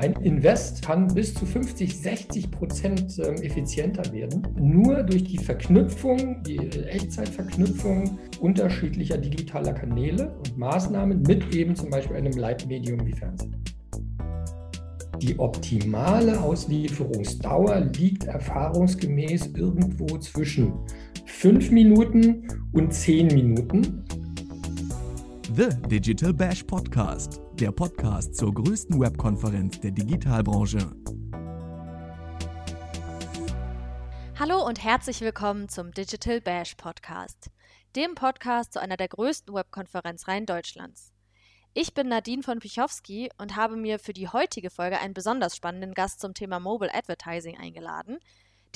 Mein Invest kann bis zu 50, 60 Prozent ähm, effizienter werden, nur durch die Verknüpfung, die Echtzeitverknüpfung unterschiedlicher digitaler Kanäle und Maßnahmen mit eben zum Beispiel einem Leitmedium wie Fernsehen. Die optimale Auslieferungsdauer liegt erfahrungsgemäß irgendwo zwischen 5 Minuten und 10 Minuten. The Digital Bash Podcast, der Podcast zur größten Webkonferenz der Digitalbranche. Hallo und herzlich willkommen zum Digital Bash Podcast, dem Podcast zu einer der größten Webkonferenzreihen Deutschlands. Ich bin Nadine von Pichowski und habe mir für die heutige Folge einen besonders spannenden Gast zum Thema Mobile Advertising eingeladen.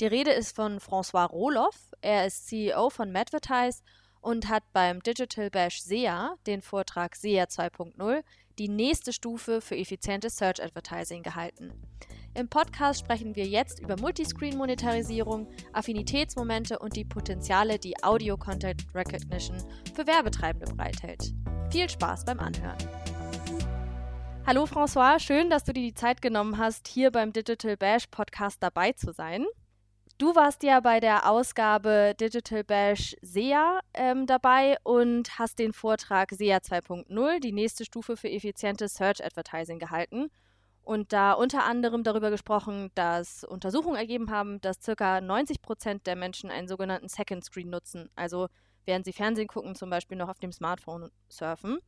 Die Rede ist von François Rohloff. Er ist CEO von Madvertise und hat beim Digital Bash SEA den Vortrag SEA 2.0, die nächste Stufe für effizientes Search Advertising gehalten. Im Podcast sprechen wir jetzt über Multiscreen-Monetarisierung, Affinitätsmomente und die Potenziale, die Audio Content Recognition für Werbetreibende bereithält. Viel Spaß beim Anhören. Hallo François, schön, dass du dir die Zeit genommen hast, hier beim Digital Bash Podcast dabei zu sein. Du warst ja bei der Ausgabe Digital Bash SEA ähm, dabei und hast den Vortrag SEA 2.0, die nächste Stufe für effizientes Search Advertising gehalten und da unter anderem darüber gesprochen, dass Untersuchungen ergeben haben, dass ca. 90 Prozent der Menschen einen sogenannten Second Screen nutzen, also während sie Fernsehen gucken, zum Beispiel noch auf dem Smartphone surfen.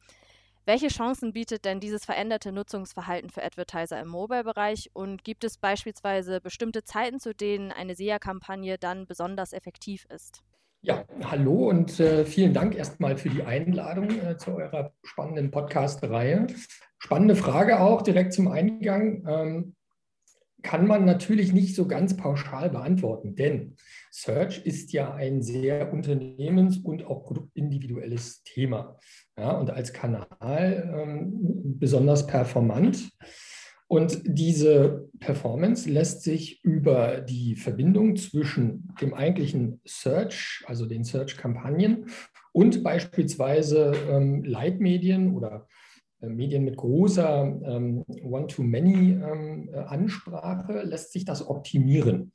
Welche Chancen bietet denn dieses veränderte Nutzungsverhalten für Advertiser im Mobile-Bereich und gibt es beispielsweise bestimmte Zeiten, zu denen eine SEA-Kampagne dann besonders effektiv ist? Ja, hallo und äh, vielen Dank erstmal für die Einladung äh, zu eurer spannenden Podcast-Reihe. Spannende Frage auch direkt zum Eingang. Ähm, kann man natürlich nicht so ganz pauschal beantworten, denn Search ist ja ein sehr unternehmens- und auch produktindividuelles Thema ja, und als Kanal ähm, besonders performant. Und diese Performance lässt sich über die Verbindung zwischen dem eigentlichen Search, also den Search-Kampagnen und beispielsweise ähm, Leitmedien oder äh, Medien mit großer ähm, One-to-Many-Ansprache ähm, lässt sich das optimieren.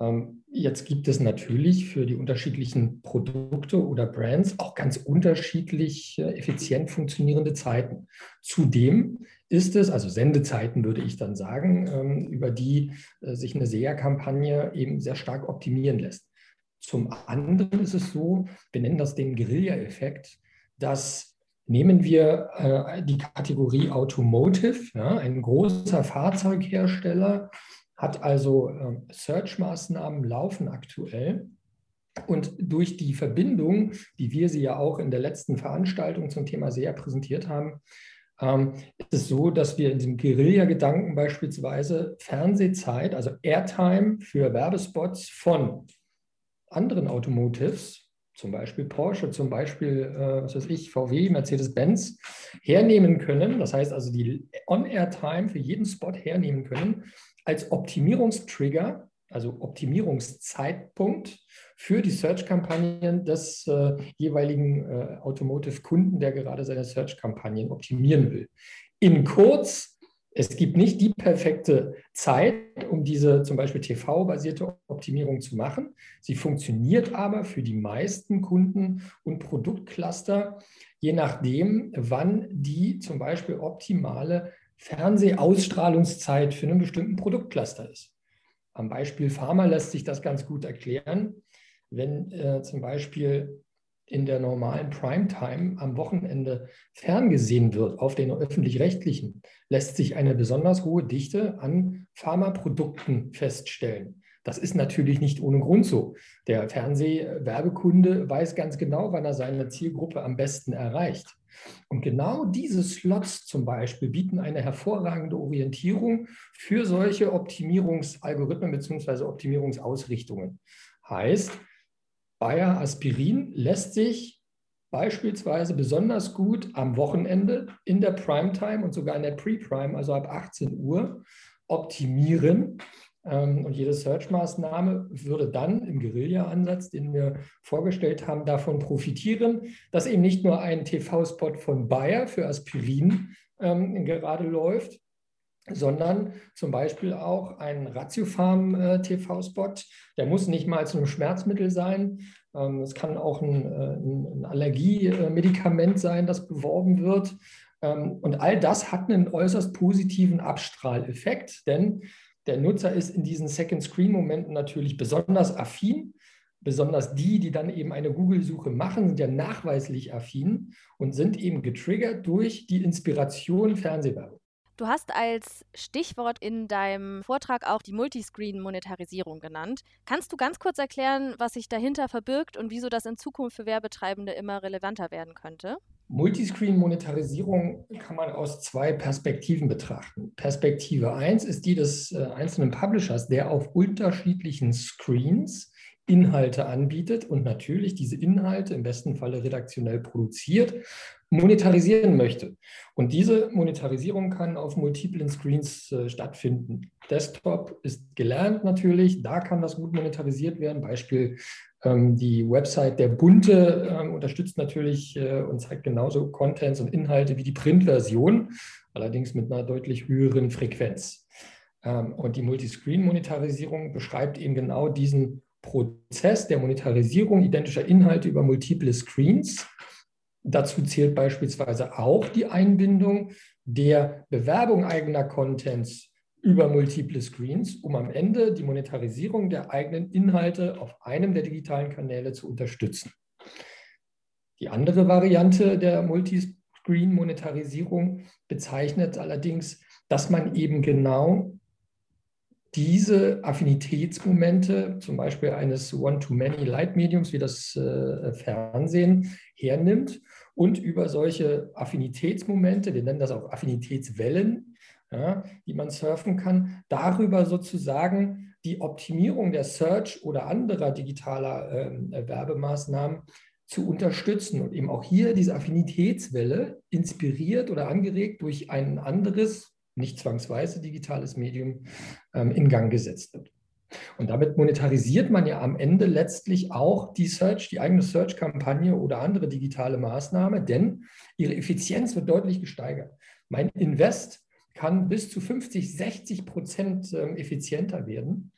Ähm, jetzt gibt es natürlich für die unterschiedlichen Produkte oder Brands auch ganz unterschiedlich äh, effizient funktionierende Zeiten. Zudem ist es, also Sendezeiten würde ich dann sagen, ähm, über die äh, sich eine SEA-Kampagne eben sehr stark optimieren lässt. Zum anderen ist es so, wir nennen das den Guerilla-Effekt, dass Nehmen wir äh, die Kategorie Automotive, ja, ein großer Fahrzeughersteller hat also äh, Search-Maßnahmen laufen aktuell. Und durch die Verbindung, die wir sie ja auch in der letzten Veranstaltung zum Thema SEA präsentiert haben, ähm, ist es so, dass wir in diesem Guerilla-Gedanken beispielsweise Fernsehzeit, also Airtime für Werbespots von anderen Automotives zum Beispiel Porsche, zum Beispiel, äh, was weiß ich, VW, Mercedes-Benz hernehmen können. Das heißt also die On-Air-Time für jeden Spot hernehmen können als Optimierungstrigger, also Optimierungszeitpunkt für die Search-Kampagnen des äh, jeweiligen äh, Automotive-Kunden, der gerade seine Search-Kampagnen optimieren will. In kurz es gibt nicht die perfekte Zeit, um diese zum Beispiel TV-basierte Optimierung zu machen. Sie funktioniert aber für die meisten Kunden und Produktcluster, je nachdem, wann die zum Beispiel optimale Fernsehausstrahlungszeit für einen bestimmten Produktcluster ist. Am Beispiel Pharma lässt sich das ganz gut erklären. Wenn äh, zum Beispiel in der normalen Primetime am Wochenende ferngesehen wird auf den öffentlich-rechtlichen, lässt sich eine besonders hohe Dichte an Pharmaprodukten feststellen. Das ist natürlich nicht ohne Grund so. Der Fernsehwerbekunde weiß ganz genau, wann er seine Zielgruppe am besten erreicht. Und genau diese Slots zum Beispiel bieten eine hervorragende Orientierung für solche Optimierungsalgorithmen bzw. Optimierungsausrichtungen. Heißt, Bayer Aspirin lässt sich beispielsweise besonders gut am Wochenende in der Primetime und sogar in der Pre-Prime, also ab 18 Uhr, optimieren. Ähm, und jede Search-Maßnahme würde dann im Guerilla-Ansatz, den wir vorgestellt haben, davon profitieren, dass eben nicht nur ein TV-Spot von Bayer für Aspirin ähm, gerade läuft, sondern zum Beispiel auch ein Ratiofarm-TV-Spot. Der muss nicht mal zu einem Schmerzmittel sein. Ähm, es kann auch ein, äh, ein Allergiemedikament sein, das beworben wird. Ähm, und all das hat einen äußerst positiven Abstrahleffekt, denn der Nutzer ist in diesen Second-Screen-Momenten natürlich besonders affin. Besonders die, die dann eben eine Google-Suche machen, sind ja nachweislich affin und sind eben getriggert durch die Inspiration Fernsehwerbung. Du hast als Stichwort in deinem Vortrag auch die Multiscreen-Monetarisierung genannt. Kannst du ganz kurz erklären, was sich dahinter verbirgt und wieso das in Zukunft für Werbetreibende immer relevanter werden könnte? Multiscreen-Monetarisierung kann man aus zwei Perspektiven betrachten. Perspektive 1 ist die des äh, einzelnen Publishers, der auf unterschiedlichen Screens Inhalte anbietet und natürlich diese Inhalte im besten Falle redaktionell produziert, monetarisieren möchte. Und diese Monetarisierung kann auf multiplen Screens äh, stattfinden. Desktop ist gelernt natürlich, da kann das gut monetarisiert werden. Beispiel ähm, die Website der Bunte ähm, unterstützt natürlich äh, und zeigt genauso Contents und Inhalte wie die Printversion, allerdings mit einer deutlich höheren Frequenz. Ähm, und die Multiscreen-Monetarisierung beschreibt eben genau diesen Prozess der Monetarisierung identischer Inhalte über multiple Screens. Dazu zählt beispielsweise auch die Einbindung der Bewerbung eigener Contents über multiple Screens, um am Ende die Monetarisierung der eigenen Inhalte auf einem der digitalen Kanäle zu unterstützen. Die andere Variante der Multiscreen-Monetarisierung bezeichnet allerdings, dass man eben genau diese Affinitätsmomente, zum Beispiel eines One-to-Many-Light-Mediums wie das äh, Fernsehen, hernimmt und über solche Affinitätsmomente, wir nennen das auch Affinitätswellen, ja, die man surfen kann, darüber sozusagen die Optimierung der Search oder anderer digitaler äh, Werbemaßnahmen zu unterstützen und eben auch hier diese Affinitätswelle inspiriert oder angeregt durch ein anderes nicht zwangsweise digitales Medium ähm, in Gang gesetzt wird. Und damit monetarisiert man ja am Ende letztlich auch die Search, die eigene Search-Kampagne oder andere digitale Maßnahme, denn ihre Effizienz wird deutlich gesteigert. Mein Invest kann bis zu 50, 60 Prozent ähm, effizienter werden,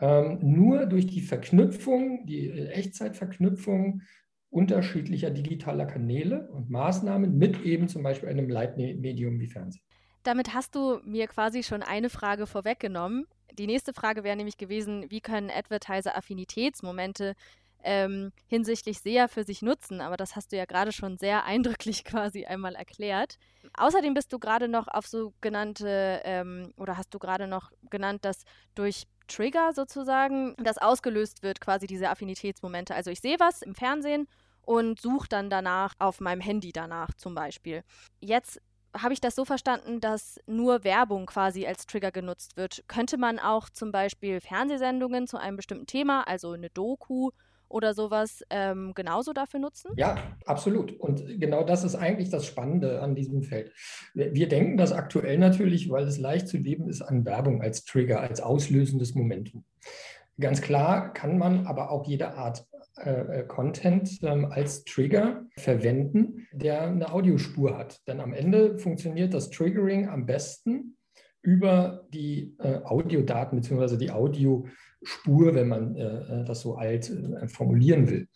ähm, nur durch die Verknüpfung, die äh, Echtzeitverknüpfung unterschiedlicher digitaler Kanäle und Maßnahmen mit eben zum Beispiel einem Leitmedium wie Fernsehen. Damit hast du mir quasi schon eine Frage vorweggenommen. Die nächste Frage wäre nämlich gewesen, wie können Advertiser Affinitätsmomente ähm, hinsichtlich SEA für sich nutzen? Aber das hast du ja gerade schon sehr eindrücklich quasi einmal erklärt. Außerdem bist du gerade noch auf sogenannte, ähm, oder hast du gerade noch genannt, dass durch Trigger sozusagen das ausgelöst wird, quasi diese Affinitätsmomente. Also ich sehe was im Fernsehen und suche dann danach auf meinem Handy danach zum Beispiel. Jetzt habe ich das so verstanden, dass nur Werbung quasi als Trigger genutzt wird. Könnte man auch zum Beispiel Fernsehsendungen zu einem bestimmten Thema, also eine Doku oder sowas, ähm, genauso dafür nutzen? Ja, absolut. Und genau das ist eigentlich das Spannende an diesem Feld. Wir denken das aktuell natürlich, weil es leicht zu leben ist, an Werbung als Trigger, als auslösendes Momentum. Ganz klar kann man aber auch jede Art äh, äh, Content ähm, als Trigger verwenden, der eine Audiospur hat. Denn am Ende funktioniert das Triggering am besten über die äh, Audiodaten bzw. die Audiospur, wenn man das so alt formulieren will,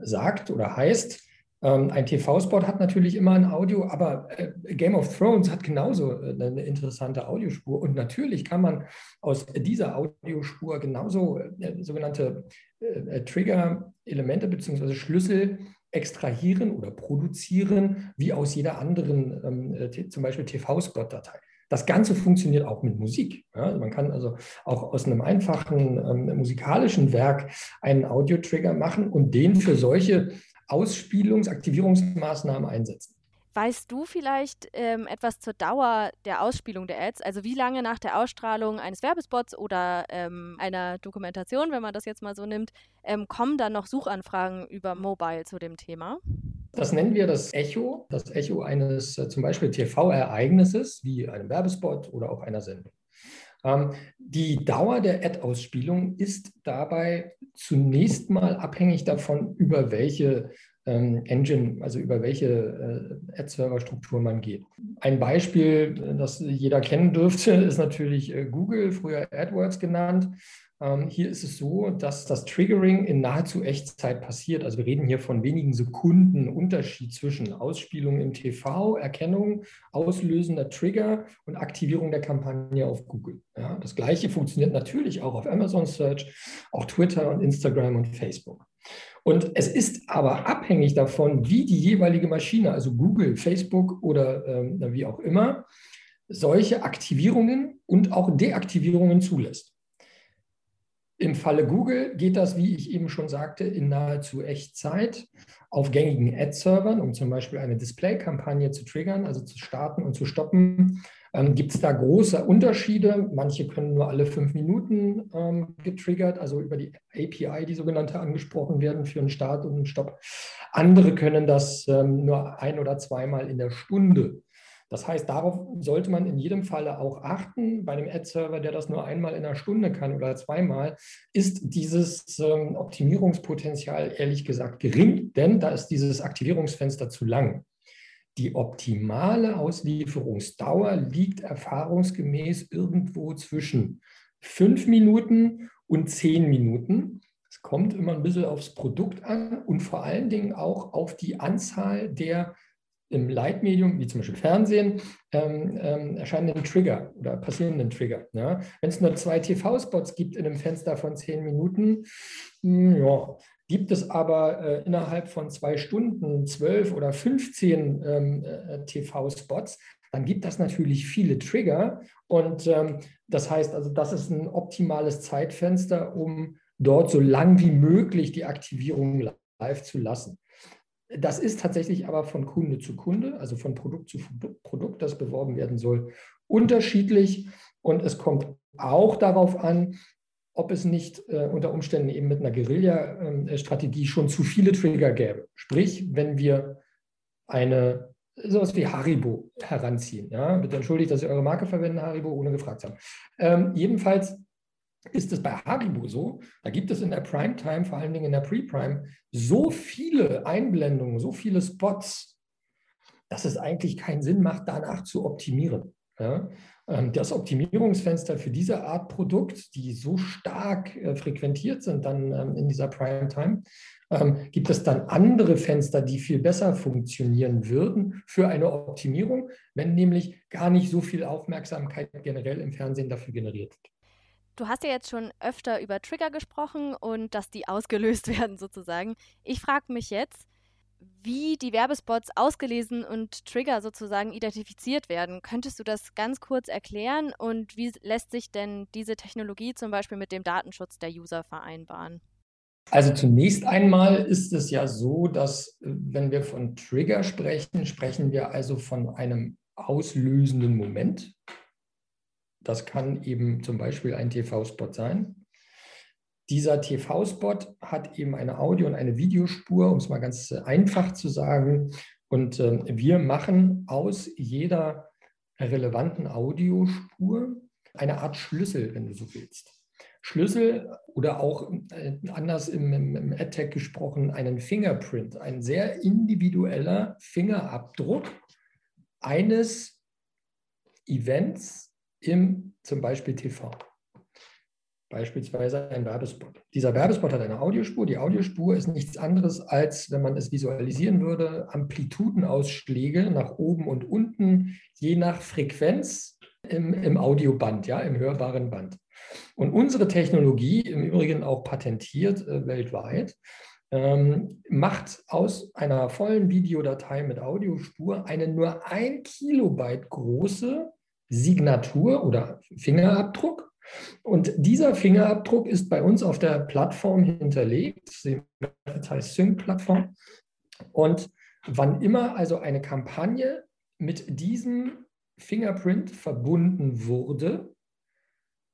sagt oder heißt. Ähm, ein TV-Spot hat natürlich immer ein Audio, aber Game of Thrones hat genauso eine interessante Audiospur. Und natürlich kann man aus dieser Audiospur genauso sogenannte äh, Trigger-Elemente bzw. Schlüssel extrahieren oder produzieren, wie aus jeder anderen, ähm, äh, zum Beispiel TV-Spot-Datei. Das Ganze funktioniert auch mit Musik. Ja? Also man kann also auch aus einem einfachen ähm, musikalischen Werk einen Audio-Trigger machen und den für solche Ausspielungs-, Aktivierungsmaßnahmen einsetzen. Weißt du vielleicht ähm, etwas zur Dauer der Ausspielung der Ads? Also wie lange nach der Ausstrahlung eines Werbespots oder ähm, einer Dokumentation, wenn man das jetzt mal so nimmt, ähm, kommen dann noch Suchanfragen über Mobile zu dem Thema? Das nennen wir das Echo, das Echo eines äh, zum Beispiel TV-Ereignisses wie einem Werbespot oder auch einer Sendung. Ähm, die Dauer der Ad-Ausspielung ist dabei zunächst mal abhängig davon, über welche Engine, also über welche äh, Ad-Server-Struktur man geht. Ein Beispiel, das jeder kennen dürfte, ist natürlich äh, Google, früher AdWords genannt. Ähm, hier ist es so, dass das Triggering in nahezu Echtzeit passiert. Also wir reden hier von wenigen Sekunden Unterschied zwischen Ausspielung im TV, Erkennung, auslösender Trigger und Aktivierung der Kampagne auf Google. Ja, das gleiche funktioniert natürlich auch auf Amazon Search, auch Twitter und Instagram und Facebook. Und es ist aber abhängig davon, wie die jeweilige Maschine, also Google, Facebook oder ähm, wie auch immer, solche Aktivierungen und auch Deaktivierungen zulässt. Im Falle Google geht das, wie ich eben schon sagte, in nahezu Echtzeit auf gängigen Ad-Servern, um zum Beispiel eine Display-Kampagne zu triggern, also zu starten und zu stoppen. Ähm, Gibt es da große Unterschiede? Manche können nur alle fünf Minuten ähm, getriggert, also über die API, die sogenannte, angesprochen werden für einen Start und einen Stopp. Andere können das ähm, nur ein oder zweimal in der Stunde das heißt, darauf sollte man in jedem Falle auch achten. Bei einem Ad-Server, der das nur einmal in einer Stunde kann oder zweimal, ist dieses ähm, Optimierungspotenzial ehrlich gesagt gering, denn da ist dieses Aktivierungsfenster zu lang. Die optimale Auslieferungsdauer liegt erfahrungsgemäß irgendwo zwischen fünf Minuten und zehn Minuten. Es kommt immer ein bisschen aufs Produkt an und vor allen Dingen auch auf die Anzahl der im Leitmedium, wie zum Beispiel Fernsehen, ähm, ähm, erscheinenden Trigger oder passierenden Trigger. Ja. Wenn es nur zwei TV-Spots gibt in einem Fenster von zehn Minuten, mh, hm, ja, gibt es aber äh, innerhalb von zwei Stunden zwölf oder 15 ähm, äh, TV-Spots, dann gibt das natürlich viele Trigger. Und ähm, das heißt also, das ist ein optimales Zeitfenster, um dort so lang wie möglich die Aktivierung live zu lassen. Das ist tatsächlich aber von Kunde zu Kunde, also von Produkt zu Produkt, das beworben werden soll, unterschiedlich. Und es kommt auch darauf an, ob es nicht äh, unter Umständen eben mit einer Guerilla-Strategie schon zu viele Trigger gäbe. Sprich, wenn wir eine sowas wie Haribo heranziehen. Ja? Bitte entschuldigt, dass Sie eure Marke verwenden, Haribo, ohne gefragt zu haben. Ähm, jedenfalls ist es bei Haribo so, da gibt es in der Primetime, vor allen Dingen in der Pre-Prime, so viele Einblendungen, so viele Spots, dass es eigentlich keinen Sinn macht, danach zu optimieren. Ja? Ähm, das Optimierungsfenster für diese Art Produkt, die so stark äh, frequentiert sind dann ähm, in dieser Primetime, ähm, gibt es dann andere Fenster, die viel besser funktionieren würden für eine Optimierung, wenn nämlich gar nicht so viel Aufmerksamkeit generell im Fernsehen dafür generiert wird. Du hast ja jetzt schon öfter über Trigger gesprochen und dass die ausgelöst werden sozusagen. Ich frage mich jetzt, wie die Werbespots ausgelesen und Trigger sozusagen identifiziert werden. Könntest du das ganz kurz erklären und wie lässt sich denn diese Technologie zum Beispiel mit dem Datenschutz der User vereinbaren? Also zunächst einmal ist es ja so, dass wenn wir von Trigger sprechen, sprechen wir also von einem auslösenden Moment. Das kann eben zum Beispiel ein TV-Spot sein. Dieser TV-Spot hat eben eine Audio- und eine Videospur, um es mal ganz einfach zu sagen. Und äh, wir machen aus jeder relevanten Audiospur eine Art Schlüssel, wenn du so willst. Schlüssel oder auch äh, anders im, im, im AdTech gesprochen, einen Fingerprint, ein sehr individueller Fingerabdruck eines Events, im zum Beispiel TV. Beispielsweise ein Werbespot. Dieser Werbespot hat eine Audiospur. Die Audiospur ist nichts anderes als, wenn man es visualisieren würde, Amplitudenausschläge nach oben und unten, je nach Frequenz im, im Audioband, ja, im hörbaren Band. Und unsere Technologie, im Übrigen auch patentiert äh, weltweit, ähm, macht aus einer vollen Videodatei mit Audiospur eine nur ein Kilobyte große Signatur oder Fingerabdruck. Und dieser Fingerabdruck ist bei uns auf der Plattform hinterlegt, das heißt Sync-Plattform. Und wann immer also eine Kampagne mit diesem Fingerprint verbunden wurde,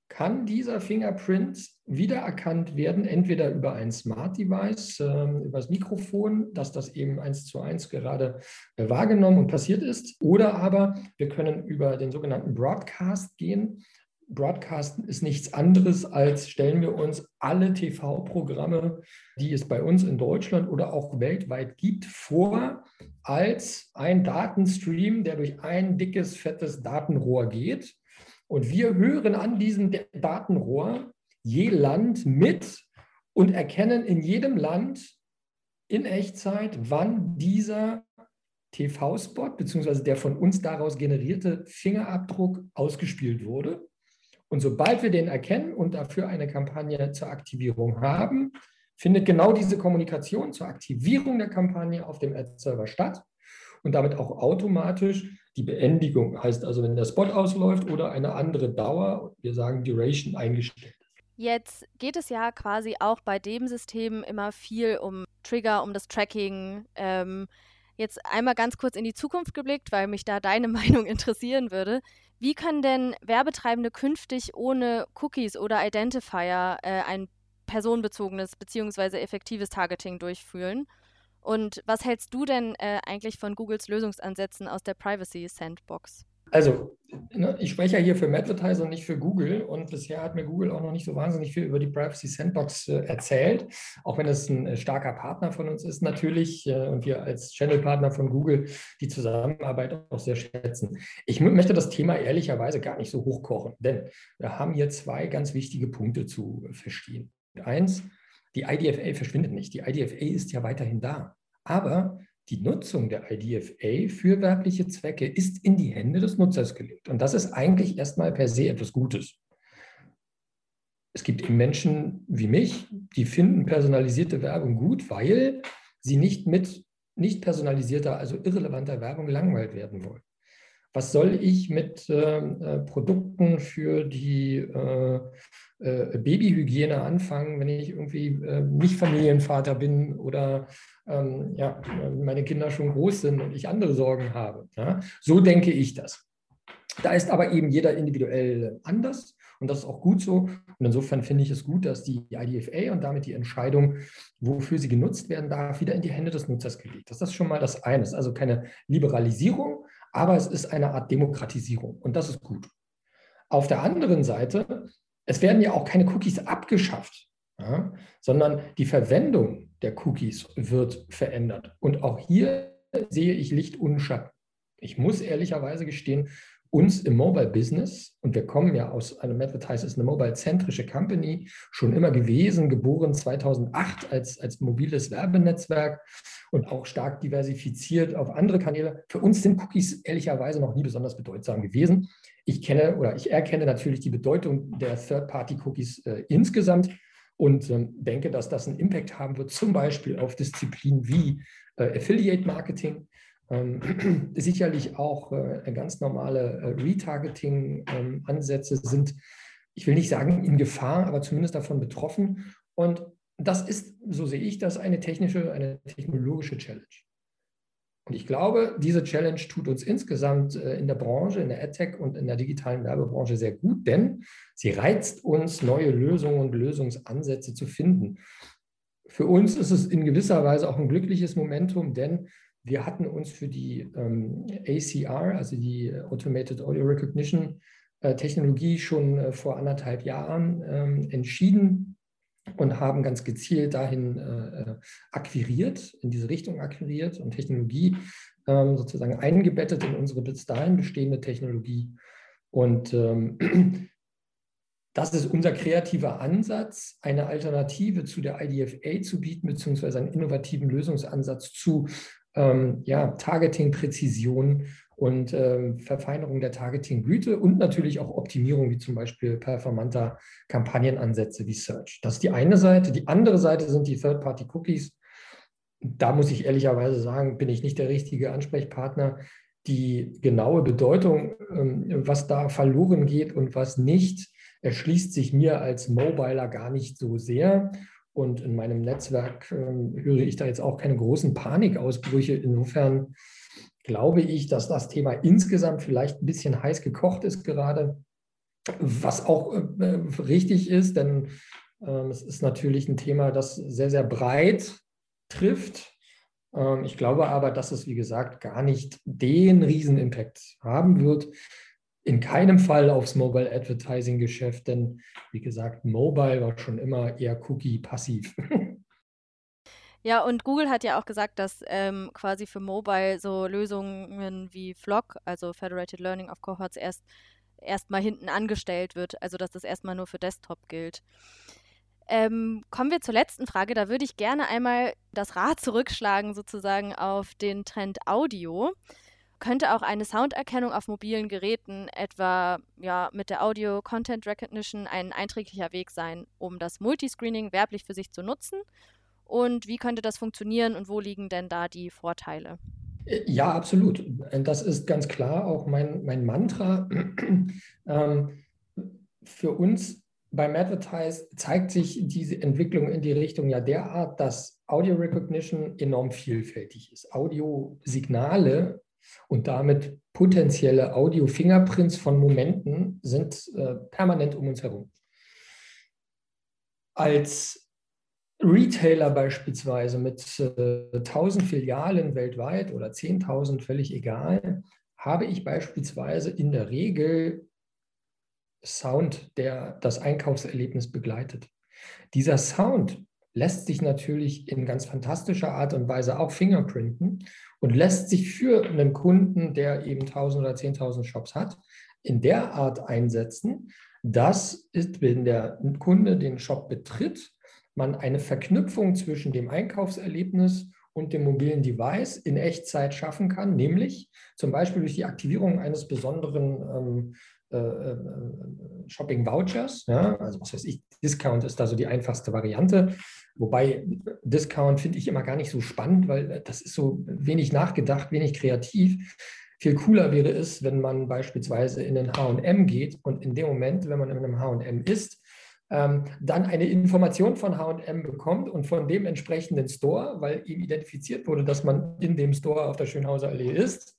kann dieser Fingerprint wiedererkannt werden, entweder über ein Smart Device, äh, über das Mikrofon, dass das eben eins zu eins gerade äh, wahrgenommen und passiert ist, oder aber wir können über den sogenannten Broadcast gehen. Broadcasten ist nichts anderes als stellen wir uns alle TV-Programme, die es bei uns in Deutschland oder auch weltweit gibt, vor als ein Datenstream, der durch ein dickes, fettes Datenrohr geht. Und wir hören an diesem Datenrohr je Land mit und erkennen in jedem Land in Echtzeit, wann dieser TV-Spot bzw. der von uns daraus generierte Fingerabdruck ausgespielt wurde. Und sobald wir den erkennen und dafür eine Kampagne zur Aktivierung haben, findet genau diese Kommunikation zur Aktivierung der Kampagne auf dem Ad-Server statt und damit auch automatisch die Beendigung, heißt also, wenn der Spot ausläuft oder eine andere Dauer, wir sagen Duration, eingestellt Jetzt geht es ja quasi auch bei dem System immer viel um Trigger, um das Tracking. Ähm, jetzt einmal ganz kurz in die Zukunft geblickt, weil mich da deine Meinung interessieren würde. Wie können denn Werbetreibende künftig ohne Cookies oder Identifier äh, ein personenbezogenes bzw. effektives Targeting durchführen? Und was hältst du denn äh, eigentlich von Googles Lösungsansätzen aus der Privacy Sandbox? Also, ne, ich spreche ja hier für Advertiser und nicht für Google. Und bisher hat mir Google auch noch nicht so wahnsinnig viel über die Privacy Sandbox äh, erzählt, auch wenn es ein äh, starker Partner von uns ist natürlich äh, und wir als Channel-Partner von Google die Zusammenarbeit auch sehr schätzen. Ich möchte das Thema ehrlicherweise gar nicht so hochkochen, denn wir haben hier zwei ganz wichtige Punkte zu verstehen. Eins, die IDFA verschwindet nicht. Die IDFA ist ja weiterhin da. Aber die Nutzung der IDFA für werbliche Zwecke ist in die Hände des Nutzers gelegt. Und das ist eigentlich erstmal per se etwas Gutes. Es gibt eben Menschen wie mich, die finden personalisierte Werbung gut, weil sie nicht mit nicht personalisierter, also irrelevanter Werbung langweilt werden wollen. Was soll ich mit äh, äh Produkten für die äh, äh, Babyhygiene anfangen, wenn ich irgendwie äh, nicht Familienvater bin oder ähm, ja, meine Kinder schon groß sind und ich andere Sorgen habe. Ja? So denke ich das. Da ist aber eben jeder individuell anders und das ist auch gut so. Und insofern finde ich es gut, dass die IDFA und damit die Entscheidung, wofür sie genutzt werden darf, wieder in die Hände des Nutzers gelegt. Das ist schon mal das eine. Es ist also keine Liberalisierung, aber es ist eine Art Demokratisierung und das ist gut. Auf der anderen Seite es werden ja auch keine Cookies abgeschafft, ja, sondern die Verwendung der Cookies wird verändert. Und auch hier sehe ich Licht und Schatten. Ich muss ehrlicherweise gestehen, uns im Mobile-Business, und wir kommen ja aus einem Advertise, ist eine mobile-zentrische Company, schon immer gewesen, geboren 2008 als, als mobiles Werbenetzwerk und auch stark diversifiziert auf andere Kanäle. Für uns sind Cookies ehrlicherweise noch nie besonders bedeutsam gewesen. Ich kenne oder ich erkenne natürlich die Bedeutung der Third-Party-Cookies äh, insgesamt und ähm, denke, dass das einen Impact haben wird, zum Beispiel auf Disziplinen wie äh, Affiliate-Marketing, ähm, sicherlich auch äh, ganz normale äh, Retargeting-Ansätze ähm, sind, ich will nicht sagen in Gefahr, aber zumindest davon betroffen. Und das ist, so sehe ich das, eine technische, eine technologische Challenge. Und ich glaube, diese Challenge tut uns insgesamt äh, in der Branche, in der AdTech und in der digitalen Werbebranche sehr gut, denn sie reizt uns, neue Lösungen und Lösungsansätze zu finden. Für uns ist es in gewisser Weise auch ein glückliches Momentum, denn wir hatten uns für die ähm, ACR, also die Automated Audio Recognition äh, Technologie, schon äh, vor anderthalb Jahren ähm, entschieden und haben ganz gezielt dahin äh, äh, akquiriert, in diese Richtung akquiriert und Technologie ähm, sozusagen eingebettet in unsere bis dahin bestehende Technologie. Und ähm, das ist unser kreativer Ansatz, eine Alternative zu der IDFA zu bieten, beziehungsweise einen innovativen Lösungsansatz zu ähm, ja, Targeting-Präzision und ähm, Verfeinerung der Targeting-Güte und natürlich auch Optimierung, wie zum Beispiel performanter Kampagnenansätze wie Search. Das ist die eine Seite. Die andere Seite sind die Third-Party-Cookies. Da muss ich ehrlicherweise sagen, bin ich nicht der richtige Ansprechpartner. Die genaue Bedeutung, ähm, was da verloren geht und was nicht, erschließt sich mir als Mobiler gar nicht so sehr. Und in meinem Netzwerk ähm, höre ich da jetzt auch keine großen Panikausbrüche. Insofern glaube ich, dass das Thema insgesamt vielleicht ein bisschen heiß gekocht ist gerade, was auch äh, richtig ist, denn äh, es ist natürlich ein Thema, das sehr, sehr breit trifft. Ähm, ich glaube aber, dass es, wie gesagt, gar nicht den Riesenimpact haben wird. In keinem Fall aufs Mobile Advertising Geschäft, denn wie gesagt, Mobile war schon immer eher Cookie-passiv. Ja, und Google hat ja auch gesagt, dass ähm, quasi für Mobile so Lösungen wie Flock, also Federated Learning of Cohorts, erst erstmal hinten angestellt wird, also dass das erstmal nur für Desktop gilt. Ähm, kommen wir zur letzten Frage. Da würde ich gerne einmal das Rad zurückschlagen, sozusagen auf den Trend Audio. Könnte auch eine Sounderkennung auf mobilen Geräten, etwa ja, mit der Audio Content Recognition, ein einträglicher Weg sein, um das Multiscreening werblich für sich zu nutzen? Und wie könnte das funktionieren und wo liegen denn da die Vorteile? Ja, absolut. Das ist ganz klar auch mein, mein Mantra. ähm, für uns beim Advertise zeigt sich diese Entwicklung in die Richtung ja derart, dass Audio Recognition enorm vielfältig ist. Audiosignale und damit potenzielle Audio-Fingerprints von Momenten sind äh, permanent um uns herum. Als Retailer beispielsweise mit äh, 1000 Filialen weltweit oder 10.000, völlig egal, habe ich beispielsweise in der Regel Sound, der das Einkaufserlebnis begleitet. Dieser Sound lässt sich natürlich in ganz fantastischer Art und Weise auch fingerprinten und lässt sich für einen Kunden, der eben 1000 oder 10.000 Shops hat, in der Art einsetzen, dass ist, wenn der Kunde den Shop betritt, man eine Verknüpfung zwischen dem Einkaufserlebnis und dem mobilen Device in Echtzeit schaffen kann, nämlich zum Beispiel durch die Aktivierung eines besonderen ähm, äh, äh, Shopping Vouchers. Ja? Also was weiß ich, Discount ist da so die einfachste Variante. Wobei Discount finde ich immer gar nicht so spannend, weil das ist so wenig nachgedacht, wenig kreativ. Viel cooler wäre es, wenn man beispielsweise in den HM geht und in dem Moment, wenn man in einem HM ist, ähm, dann eine Information von HM bekommt und von dem entsprechenden Store, weil ihm identifiziert wurde, dass man in dem Store auf der Schönhauser Allee ist,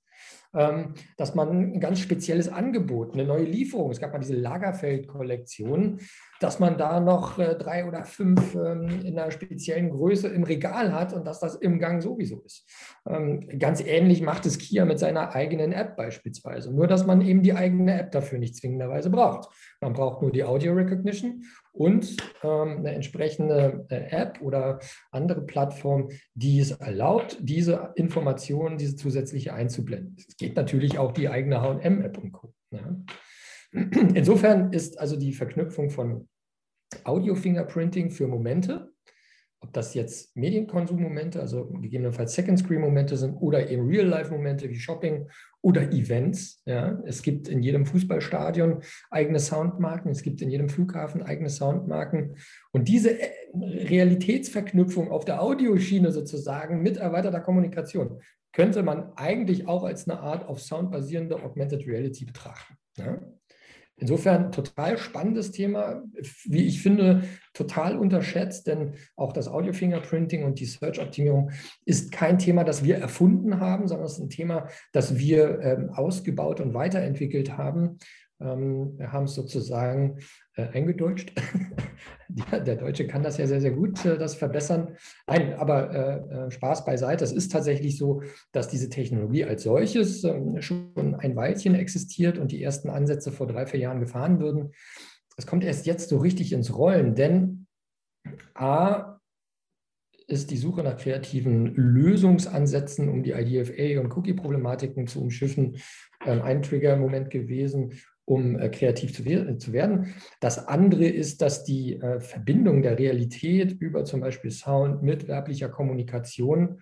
dass man ein ganz spezielles Angebot, eine neue Lieferung, es gab mal diese Lagerfeld-Kollektion, dass man da noch äh, drei oder fünf ähm, in einer speziellen Größe im Regal hat und dass das im Gang sowieso ist. Ähm, ganz ähnlich macht es Kia mit seiner eigenen App beispielsweise, nur dass man eben die eigene App dafür nicht zwingenderweise braucht. Man braucht nur die Audio Recognition und ähm, eine entsprechende äh, App oder andere Plattform, die es erlaubt, diese Informationen, diese zusätzliche einzublenden. Es geht natürlich auch die eigene HM-App und Co. Ja. Insofern ist also die Verknüpfung von Audio-Fingerprinting für Momente, ob das jetzt Medienkonsummomente, also gegebenenfalls Second-Screen-Momente sind oder eben Real-Life-Momente wie Shopping oder Events. Ja. Es gibt in jedem Fußballstadion eigene Soundmarken, es gibt in jedem Flughafen eigene Soundmarken. Und diese äh, Realitätsverknüpfung auf der Audioschiene sozusagen mit erweiterter Kommunikation könnte man eigentlich auch als eine Art auf Sound basierende Augmented Reality betrachten. Ja. Insofern total spannendes Thema, wie ich finde, total unterschätzt, denn auch das Audio-Fingerprinting und die Search-Optimierung ist kein Thema, das wir erfunden haben, sondern es ist ein Thema, das wir ähm, ausgebaut und weiterentwickelt haben. Ähm, haben es sozusagen äh, eingedeutscht. der, Deutsche kann das ja sehr, sehr gut, äh, das verbessern. Nein, aber äh, Spaß beiseite. Es ist tatsächlich so, dass diese Technologie als solches ähm, schon ein Weilchen existiert und die ersten Ansätze vor drei, vier Jahren gefahren würden. Es kommt erst jetzt so richtig ins Rollen, denn A, ist die Suche nach kreativen Lösungsansätzen, um die IDFA und Cookie-Problematiken zu umschiffen, ähm, ein Trigger-Moment gewesen um äh, kreativ zu, werden. Das andere ist, dass die äh, Verbindung der Realität über zum Beispiel Sound mit werblicher Kommunikation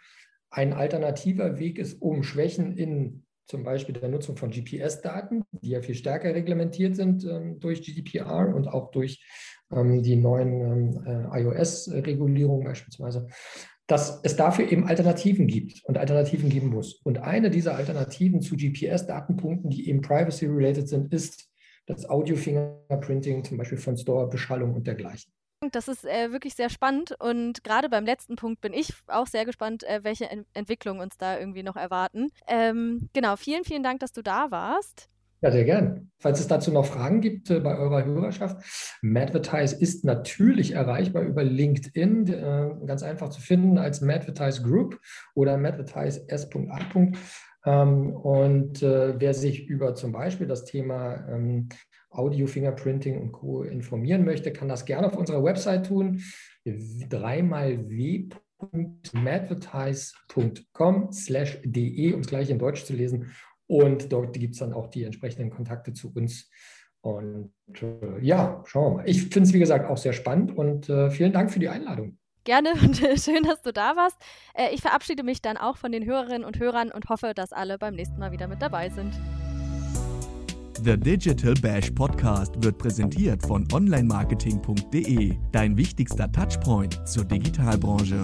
ein alternativer Weg ist, um Schwächen in zum Beispiel der Nutzung von GPS-Daten, die ja viel stärker reglementiert sind ähm, durch GDPR und auch durch ähm, die neuen ähm, äh, iOS-Regulierungen beispielsweise, dass es dafür eben Alternativen gibt und Alternativen geben muss. Und eine dieser Alternativen zu GPS-Datenpunkten, die eben privacy-related sind, ist das Audio-Fingerprinting, zum Beispiel von Store-Beschallung und dergleichen. Das ist äh, wirklich sehr spannend und gerade beim letzten Punkt bin ich auch sehr gespannt, äh, welche Ent Entwicklungen uns da irgendwie noch erwarten. Ähm, genau, vielen, vielen Dank, dass du da warst. Ja, sehr gern. Falls es dazu noch Fragen gibt äh, bei eurer Hörerschaft, Madvertise ist natürlich erreichbar über LinkedIn, äh, ganz einfach zu finden als Madvertise Group oder Madvertise S.A. Ähm, und äh, wer sich über zum Beispiel das Thema ähm, Audio, Fingerprinting und Co. informieren möchte, kann das gerne auf unserer Website tun. Dreimal w.madvertise.com slash de, um es gleich in Deutsch zu lesen. Und dort gibt es dann auch die entsprechenden Kontakte zu uns. Und äh, ja, schauen wir mal. Ich finde es, wie gesagt, auch sehr spannend und äh, vielen Dank für die Einladung. Gerne und äh, schön, dass du da warst. Äh, ich verabschiede mich dann auch von den Hörerinnen und Hörern und hoffe, dass alle beim nächsten Mal wieder mit dabei sind. The Digital Bash Podcast wird präsentiert von onlinemarketing.de, dein wichtigster Touchpoint zur Digitalbranche.